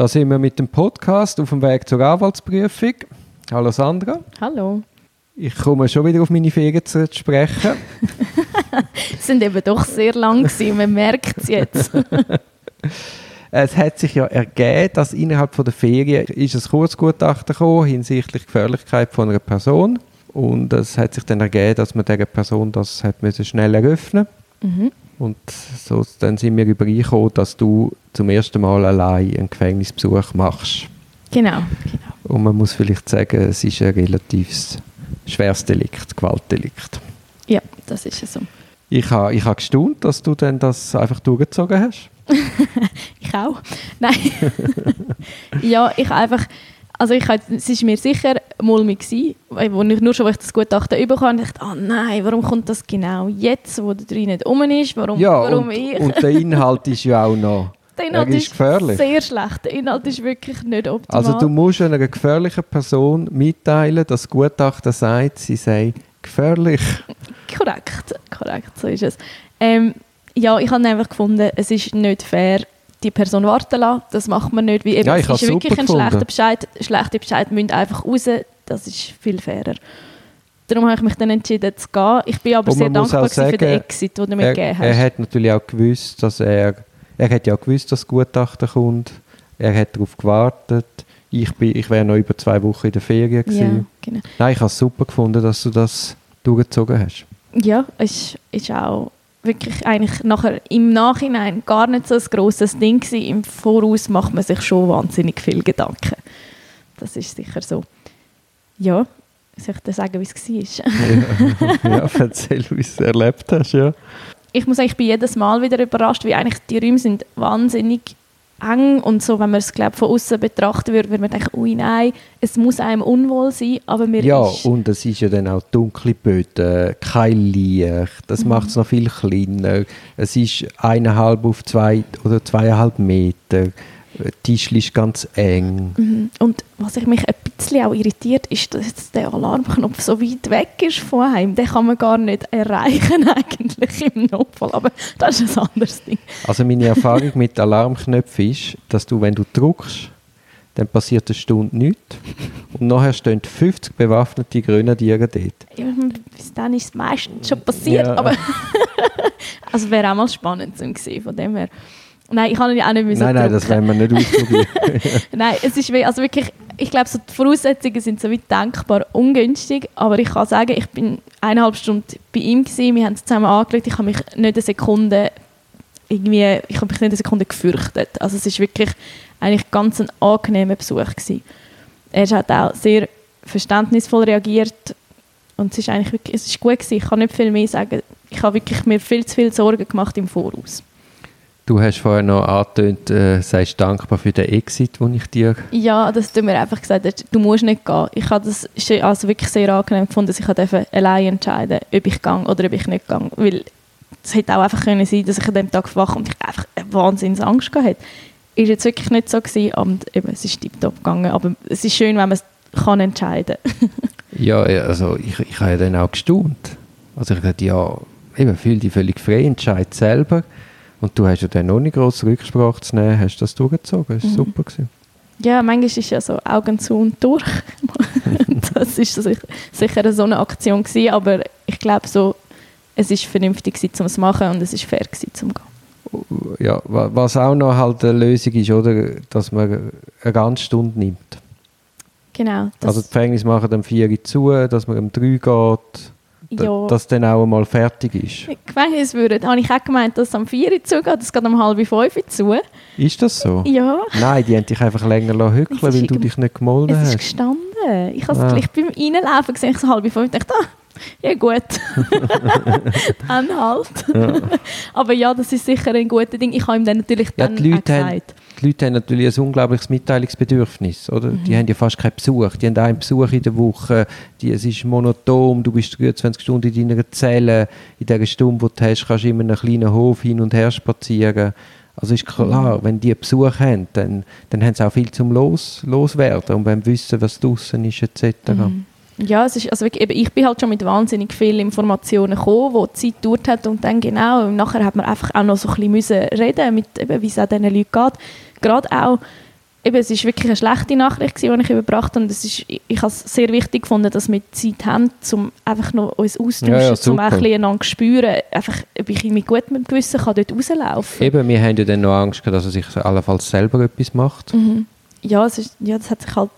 Da sind wir mit dem Podcast auf dem Weg zur Anwaltsprüfung. Hallo Sandra. Hallo. Ich komme schon wieder auf meine Ferien zu sprechen. Sie sind eben doch sehr lang gewesen, man merkt es jetzt. es hat sich ja ergeben, dass innerhalb von der Ferien ist ein Kurzgutachten gekommen hinsichtlich Gefährlichkeit von einer Person. Und es hat sich dann ergeben, dass man dieser Person das hat schnell eröffnen mhm. Und so, dann sind wir übereingekommen, dass du zum ersten Mal allein einen Gefängnisbesuch machst. Genau, genau. Und man muss vielleicht sagen, es ist ein relativ schweres Delikt, Gewaltdelikt. Ja, das ist es so. Ich habe ich ha gestaunt, dass du dann das einfach durchgezogen hast. ich auch. Nein. ja, ich einfach also ich, es war mir sicher mulmig, gewesen, wo ich nur schon weil ich das Gutachten bekommen habe, dachte, oh nein, warum kommt das genau jetzt, wo der drin nicht um ist, warum, ja, warum und, ich? und der Inhalt ist ja auch noch der Inhalt ist, ist gefährlich. sehr schlecht. Der Inhalt ist wirklich nicht optimal. Also du musst einer gefährlichen Person mitteilen, dass das Gutachten sagt, sie sei gefährlich. Korrekt, korrekt, so ist es. Ähm, ja, ich habe einfach gefunden, es ist nicht fair, die Person warten lassen. Das macht man nicht, wie eben, ja, es ist wirklich ein gefunden. schlechter Bescheid. Schlechte Bescheid müssen einfach raus. Das ist viel fairer. Darum habe ich mich dann entschieden zu gehen. Ich bin aber sehr dankbar sagen, für den Exit, den du mir er, gegeben hast. Er hat natürlich auch gewusst, dass er, er hat ja auch gewusst, dass das Gutachten kommt. Er hat darauf gewartet. Ich, ich wäre noch über zwei Wochen in der Ferien gewesen. Ja, genau. Nein, ich habe es super gefunden, dass du das durchgezogen hast. Ja, es ist auch wirklich eigentlich nachher im Nachhinein gar nicht so ein grosses Ding gewesen. Im Voraus macht man sich schon wahnsinnig viel Gedanken. Das ist sicher so. Ja, soll ich dir sagen, wie es war? ja, ja, erzähl, wie du es erlebt hast, ja. Ich muss sagen, ich bin jedes Mal wieder überrascht, wie eigentlich die Räume sind wahnsinnig eng und so, wenn man es glaub, von außen betrachten würde, würde man denken, ui nein, es muss einem unwohl sein, aber mir Ja, ist und es ist ja dann auch dunkle Böden, kein Licht, das mhm. macht es noch viel kleiner. Es ist eineinhalb auf zwei oder zweieinhalb Meter. Der Tisch ist ganz eng. Mhm. Und was ich mich ein bisschen auch irritiert, ist, dass der Alarmknopf so weit weg ist von einem. Den kann man gar nicht erreichen eigentlich im Notfall, aber das ist ein anderes Ding. Also meine Erfahrung mit Alarmknöpfen ist, dass du, wenn du drückst, dann passiert eine Stunde nichts und nachher stehen 50 bewaffnete Grenadiere dort. Ja, bis dann ist es meistens schon passiert, ja. aber also wäre auch mal spannend zu sehen, von dem her. Nein, ich kann ja auch nicht mehr Nein, nein, das werden wir nicht ausprobieren. nein, es ist also wirklich, ich glaube, so die Voraussetzungen sind so weit denkbar ungünstig, aber ich kann sagen, ich bin eineinhalb Stunden bei ihm gewesen, wir haben es zusammen angeschaut, ich habe mich nicht eine Sekunde irgendwie, ich habe mich nicht eine Sekunde gefürchtet. Also es ist wirklich eigentlich ganz ein angenehmer Besuch gewesen. Er hat auch sehr verständnisvoll reagiert und es ist eigentlich wirklich, es ist gut gewesen. Ich kann nicht viel mehr sagen. Ich habe wirklich mir viel zu viel Sorgen gemacht im Voraus. Du hast vorher noch angetönt, äh, seist dankbar für den Exit, den ich dir... Ja, das tut mir einfach gesagt, du musst nicht gehen. Ich habe das also wirklich sehr angenehm gefunden, dass ich allein entscheiden ob ich gehe oder ob ich nicht gehe. Weil es hätte auch einfach können sein dass ich an dem Tag wach und ich einfach eine wahnsinns Angst hatte. Ist jetzt wirklich nicht so gewesen, und eben, es ist tiptop gegangen, aber es ist schön, wenn man es kann entscheiden Ja, also ich, ich habe ja dann auch gestaunt. Also ich habe gesagt, ja, eben, fühl dich völlig frei, entscheide selber. Und du hast ja dann noch nicht grosse Rücksprache zu nehmen, hast das durchgezogen. Das war mhm. super. Gewesen. Ja, manchmal ist es ja so Augen zu und durch. das war sicher so eine Aktion gewesen, aber ich glaube so, es ist vernünftig gewesen, um es zu machen und es ist fair gewesen, zum gehen. Ja, was auch noch halt eine Lösung ist, oder, dass man eine ganze Stunde nimmt. Genau. Also die Gefängnis machen 4 Uhr zu, dass man um 3 Uhr geht ja. dass dann auch einmal fertig ist. Gefängnis würde, habe ich auch gemeint, dass es am 4 Uhr zugeht, es geht um halb 5 Uhr zu. Ist das so? Ja. Nein, die haben dich einfach länger hückeln weil du dich nicht gemolden hast. Es ist gestanden. Ich habe es ah. gleich beim Reinlaufen gesehen, ich so halb 5 und dachte, ah, ja gut, dann halt. Ja. Aber ja, das ist sicher ein guter Ding. Ich habe ihm dann natürlich ja, dann die Leute gesagt. Haben, die Leute haben natürlich ein unglaubliches Mitteilungsbedürfnis. Oder? Mhm. Die haben ja fast keinen Besuch. Die haben einen Besuch in der Woche. Die, es ist monoton. Du bist 20 Stunden in deiner Zelle. In dieser Stunde, die du hast, kannst du immer einen kleinen Hof hin und her spazieren. Also ist klar, mhm. wenn die Besuch haben, dann, dann haben sie auch viel zum Los, Loswerden und wenn wissen, was draußen ist, etc. Mhm. Ja, es ist, also eben, ich bin halt schon mit wahnsinnig vielen Informationen gekommen, wo die Zeit gedauert hat und dann genau, nachher hat man einfach auch noch so ein bisschen müssen reden mit, eben, wie es auch diesen Leuten geht. Gerade auch, eben, es ist wirklich eine schlechte Nachricht, die ich überbracht habe. Und es ist, ich, ich habe es sehr wichtig gefunden, dass wir Zeit haben, um einfach noch uns austauschen, Ja, ja, um auch ein bisschen einander zu spüren, einfach, ob ich mit gutem Gewissen kann dort rauslaufen Eben, wir haben ja dann noch Angst gehabt, dass er sich allenfalls selber etwas macht. Mhm. Ja, es ist, ja, das hat sich halt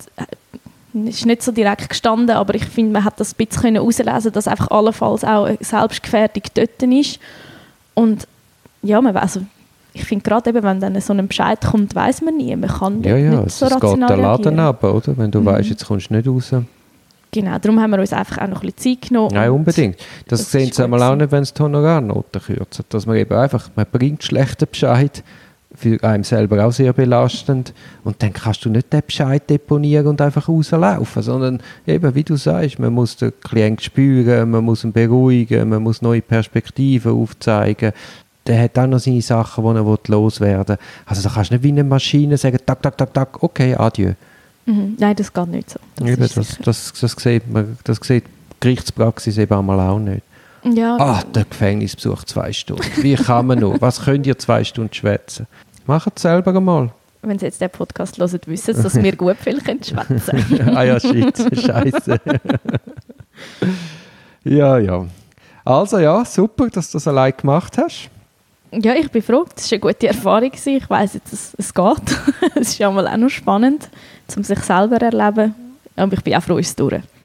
ist nicht so direkt gestanden, aber ich finde, man hat das ein bisschen können herauslesen, dass einfach allenfalls auch eine Selbstgefährdung dort ist. Und ja, man, also, ich finde gerade eben, wenn dann so ein Bescheid kommt, weiß man nie. Man kann Ja, ja, nicht es, so es geht rational der Laden reagieren. ab, oder? Wenn du Mhm. weißt, jetzt kommst du nicht raus. Genau, darum haben wir uns einfach auch noch ein bisschen Zeit genommen. Nein, unbedingt. Das, das sehen sie einmal auch nicht, wenn sie die Honorarnoten kürzen. Dass man eben einfach, man bringt schlechten Bescheid, für einen selber auch sehr belastend. Und dann kannst du nicht den Bescheid deponieren und einfach rauslaufen, sondern eben, wie du sagst, man muss den Klient spüren, man muss ihn beruhigen, man muss neue Perspektiven aufzeigen. Der hat auch noch seine Sachen, die er loswerden will. Also da kannst du nicht wie eine Maschine sagen, tak, tak, tak, tak, okay, adieu. Mhm. Nein, das geht nicht so. Das Eben, das, das, das, sieht man, das sieht die Gerichtspraxis eben einmal auch nicht. Ja, Ah, der Gefängnisbesuch zwei Stunden. Wie kann man noch? Was könnt ihr zwei Stunden schwätzen? Macht es selber einmal. wenn Sie jetzt den Podcast hören, wissen Sie, dass wir gut viel schwätzen können. ah ja, shit, scheiße. ja, ja. Also ja, super, dass du das allein gemacht hast. Ja, ich bin froh. Das war eine gute Erfahrung. Ich weiss jetzt, es, es geht. Es ist ja mal auch noch spannend, um sich selber zu erleben. Aber ich bin auch froh, es durch.